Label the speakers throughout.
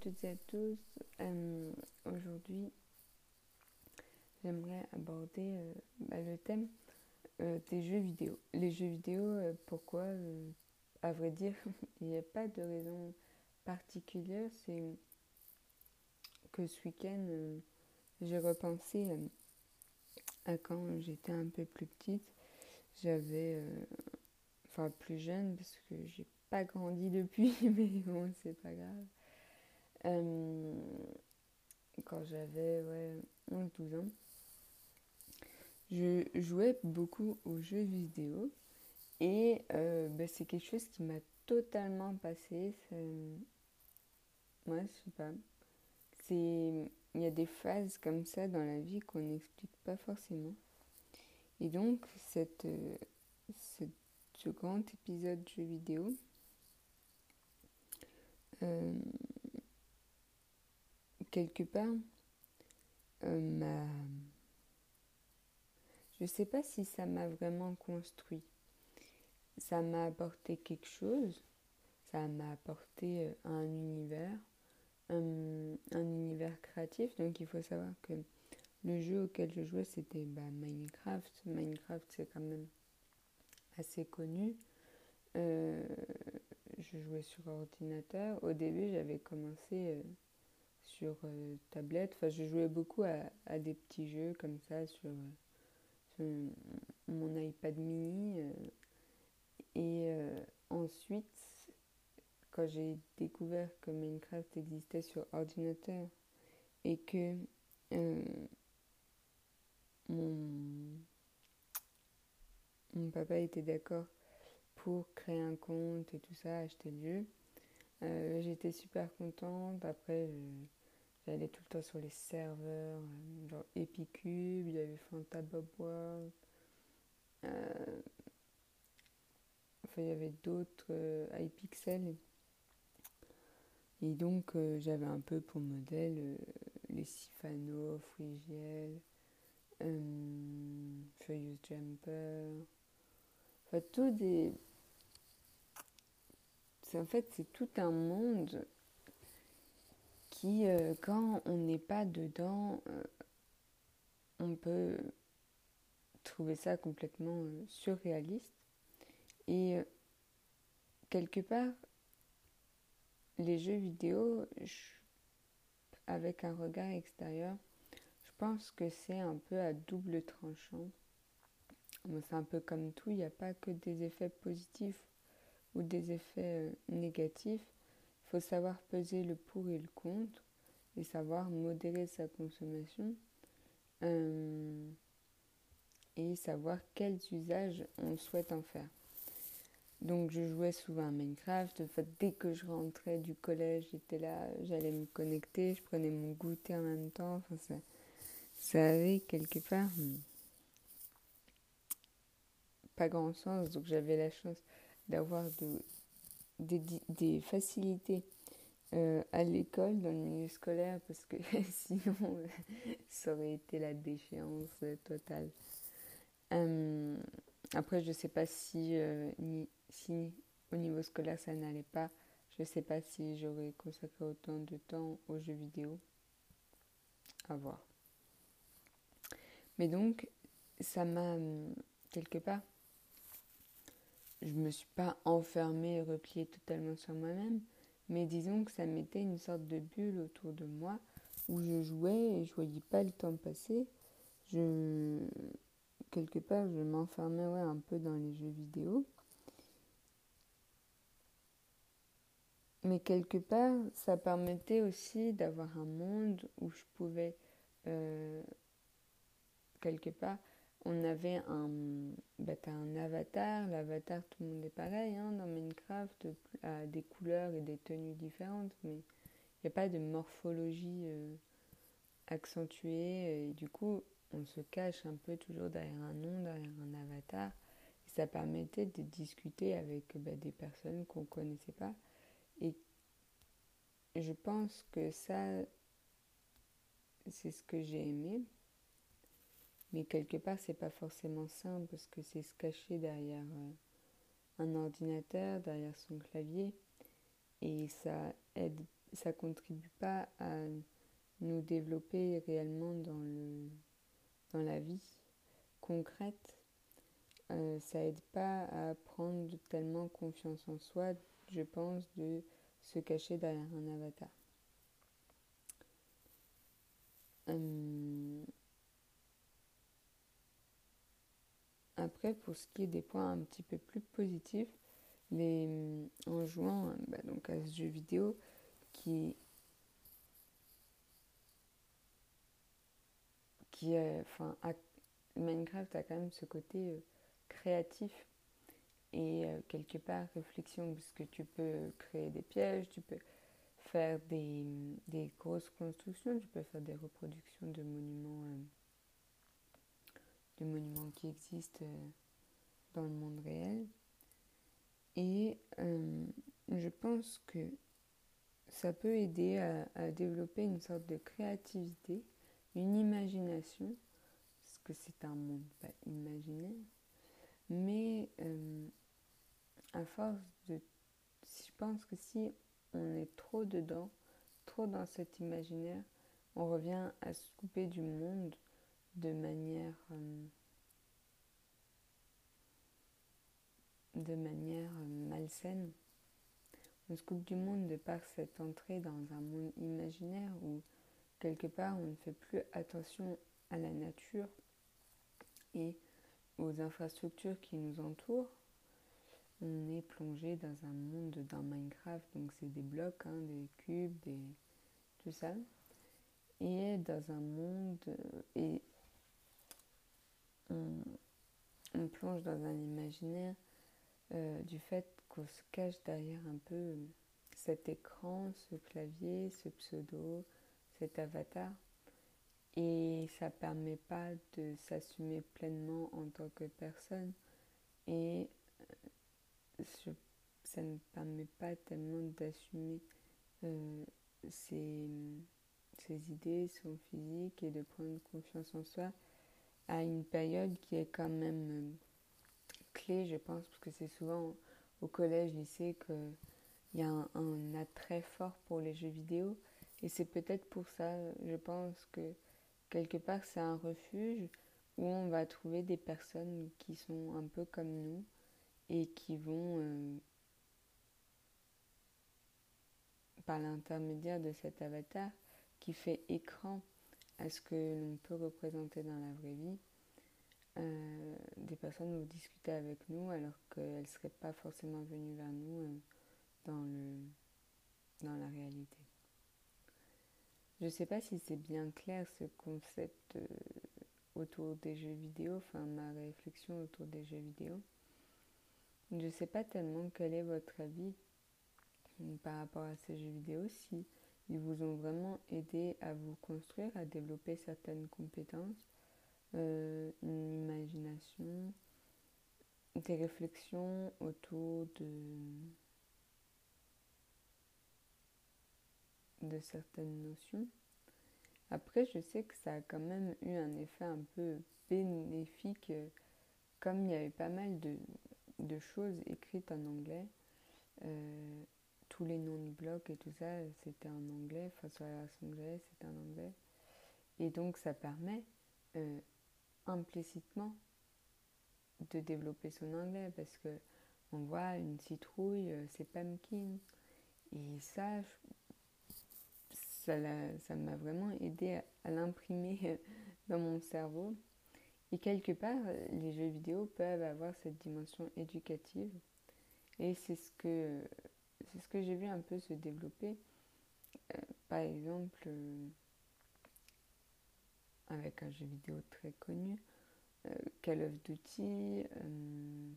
Speaker 1: toutes et à tous. Euh, aujourd'hui, j'aimerais aborder euh, bah, le thème euh, des jeux vidéo. Les jeux vidéo, pourquoi À vrai dire, il n'y a pas de raison particulière. C'est que ce week-end, j'ai repensé à quand j'étais un peu plus petite. J'avais, enfin plus jeune, parce que j'ai pas grandi depuis, mais bon, c'est pas grave. Euh, quand j'avais ouais, 11-12 ans, je jouais beaucoup aux jeux vidéo et euh, bah, c'est quelque chose qui m'a totalement passé. Ouais, je sais pas. C'est... Il y a des phases comme ça dans la vie qu'on n'explique pas forcément. Et donc, cette, ce grand épisode jeu vidéo, euh, quelque part, euh, je ne sais pas si ça m'a vraiment construit. Ça m'a apporté quelque chose, ça m'a apporté euh, un univers, un, univers créatif. Donc il faut savoir que le jeu auquel je jouais, c'était bah, Minecraft. Minecraft, c'est quand même assez connu. Euh, je jouais sur ordinateur. Au début, j'avais commencé sur euh, tablette. Enfin, je jouais beaucoup à, des petits jeux comme ça sur, euh, mon iPad mini. Euh. et ensuite, quand j'ai découvert que Minecraft existait sur ordinateur et que mon, mon papa était d'accord pour créer un compte et tout ça, acheter le jeu. J'étais super contente. Après, J'allais tout le temps sur les serveurs, euh, genre Epicube, il y avait Fanta Bob World. Euh, enfin, il y avait d'autres, euh, iPixel. Et donc, j'avais un peu pour modèle les Sifano, FreeGL, Furious Jumper. Enfin, tout des. En fait, c'est tout un monde euh, quand on n'est pas dedans, euh, on peut trouver ça complètement euh, surréaliste. Et quelque part, les jeux vidéo, avec un regard extérieur, je pense que c'est un peu à double tranchant. c'est un peu comme tout, il n'y a pas que des effets positifs ou des effets négatifs faut savoir peser le pour et le contre et savoir modérer sa consommation euh, et savoir quels usages on souhaite en faire. Donc je jouais souvent à Minecraft. En fait, dès que je rentrais du collège, j'étais là, j'allais me connecter, je prenais mon goûter en même temps. Enfin, ça, ça avait quelque part hmm, pas grand sens. Donc j'avais la chance d'avoir de, des, facilités euh, à l'école, dans le milieu scolaire, parce que sinon, ça aurait été la déchéance totale. Euh, après, je ne sais pas si, euh, si au niveau scolaire ça n'allait pas. Je ne sais pas si j'aurais consacré autant de temps aux jeux vidéo. À voir. Mais donc, ça m'a quelque part je me suis pas enfermée et repliée totalement sur moi-même, mais disons que ça mettait une sorte de bulle autour de moi où je jouais et je voyais pas le temps passer. Je quelque part je m'enfermais ouais, un peu dans les jeux vidéo. Mais quelque part, ça permettait aussi d'avoir un monde où je pouvais, euh, quelque part, on avait un, bah, un avatar. L'avatar, tout le monde est pareil hein, dans Minecraft, a des couleurs et des tenues différentes, mais il n'y a pas de morphologie euh, accentuée. Et du coup, on se cache un peu toujours derrière un nom, derrière un avatar. Ça permettait de discuter avec bah, des personnes qu'on ne connaissait pas. Et je pense que ça, c'est ce que j'ai aimé mais quelque part, c'est pas forcément simple parce que c'est se cacher derrière euh, un ordinateur, derrière son clavier. Et ça aide ça contribue pas à nous développer réellement dans, le, dans la vie concrète. Euh, ça aide pas à prendre tellement confiance en soi, je pense, de se cacher derrière un avatar. Euh, après, pour ce qui est des points un petit peu plus positifs, les, en jouant bah, donc à ce jeu vidéo qui qui enfin Minecraft a quand même ce côté euh, créatif et euh, quelque part réflexion parce que tu peux créer des pièges, tu peux faire des, des grosses constructions, tu peux faire des reproductions de monuments, euh, de monuments qui existent dans le monde réel. Et je pense que ça peut aider à, développer une sorte de créativité, une imagination, parce que c'est un monde pas imaginaire, mais euh, à force de... Je pense que si on est trop dedans, trop dans cet imaginaire, on revient à se couper du monde de manière... Euh, de manière malsaine. On se coupe du monde de par cette entrée dans un monde imaginaire où quelque part on ne fait plus attention à la nature et aux infrastructures qui nous entourent. On est plongé dans un monde d'un Minecraft, donc c'est des blocs, hein, des cubes, des... tout ça. Et dans un monde, et on, plonge dans un imaginaire euh, du fait qu'on se cache derrière un peu cet écran, ce clavier, ce pseudo, cet avatar. Et ça permet pas de s'assumer pleinement en tant que personne. Et euh, ça ne permet pas tellement d'assumer euh, ses, ses, idées, son physique et de prendre confiance en soi à une période qui est quand même euh, je pense, parce que c'est souvent au collège, lycée qu'il y a un, attrait fort pour les jeux vidéo. Et c'est peut-être pour ça, je pense que quelque part c'est un refuge où on va trouver des personnes qui sont un peu comme nous et qui vont, euh, par l'intermédiaire de cet avatar qui fait écran à ce que l'on peut représenter dans la vraie vie, euh, des personnes vont discuter avec nous alors qu'elles ne seraient pas forcément venues vers nous euh, dans, la réalité. Je ne sais pas si c'est bien clair ce concept euh, autour des jeux vidéo, enfin ma réflexion autour des jeux vidéo. Je ne sais pas tellement quel est votre avis par rapport à ces jeux vidéo, si ils vous ont vraiment aidé à vous construire, à développer certaines compétences euh, une imagination, des réflexions autour de, de certaines notions. Après, je sais que ça a quand même eu un effet un peu bénéfique, comme il y avait pas mal de, de choses écrites en anglais. Euh, tous les noms de blocs et tout ça, c'était en anglais. Enfin, sur la c'était en anglais. Et donc, ça permet euh, implicitement de développer son anglais parce que on voit une citrouille, euh, c'est pumpkin. Et ça, ça m'a vraiment aidé à, l'imprimer dans mon cerveau. Et quelque part, les jeux vidéo peuvent avoir cette dimension éducative. Et c'est ce que, c'est ce que j'ai vu un peu se développer. Euh, par exemple, euh, avec un jeu vidéo très connu, euh, Call of Duty, euh,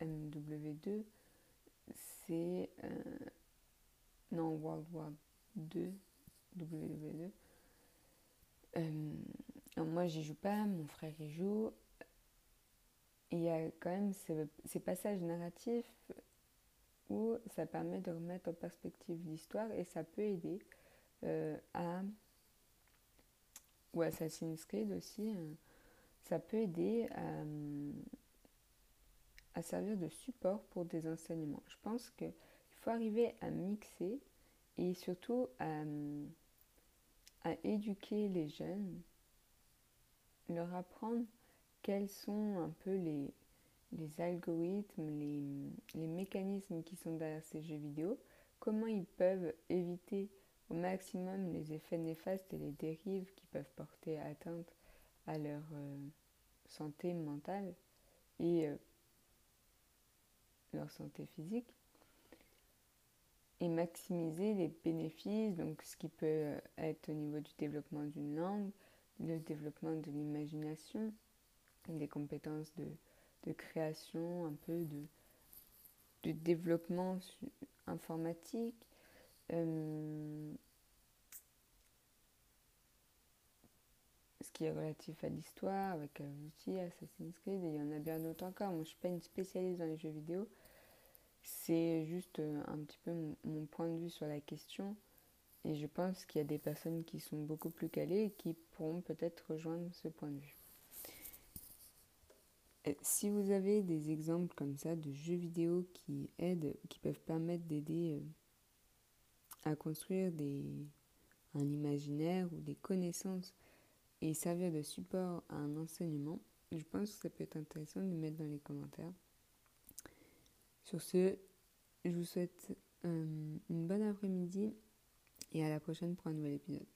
Speaker 1: MW2, c'est euh, non World War 2, WW2. moi j'y joue pas, mon frère y joue. Il y a quand même ces, passages narratifs où ça permet de remettre en perspective l'histoire et ça peut aider à, ou Assassin's Creed aussi, euh, ça peut aider à, servir de support pour des enseignements. Je pense qu'il faut arriver à mixer et surtout à, à éduquer les jeunes, leur apprendre quels sont un peu les, les algorithmes, les, les, mécanismes qui sont derrière ces jeux vidéo, comment ils peuvent éviter au maximum les effets néfastes et les dérives qui peuvent porter atteinte à leur euh, santé mentale et euh, leur santé physique et maximiser les bénéfices, donc ce qui peut euh, être au niveau du développement d'une langue, le développement de l'imagination, des compétences de, de, création, un peu de, de développement informatique. Euh, ce qui est relatif à l'histoire, avec Call Assassin's Creed, et il y en a bien d'autres encore. Moi, je ne suis pas une spécialiste dans les jeux vidéo, c'est juste euh, un petit peu mon, point de vue sur la question. Et je pense qu'il y a des personnes qui sont beaucoup plus calées et qui pourront peut-être rejoindre ce point de vue. si vous avez des exemples comme ça de jeux vidéo qui aident, qui peuvent permettre d'aider euh, à construire des, un imaginaire ou des connaissances et servir de support à un enseignement, je pense que ça peut être intéressant de le mettre dans les commentaires. Sur ce, je vous souhaite euh, une bonne après-midi et à la prochaine pour un nouvel épisode.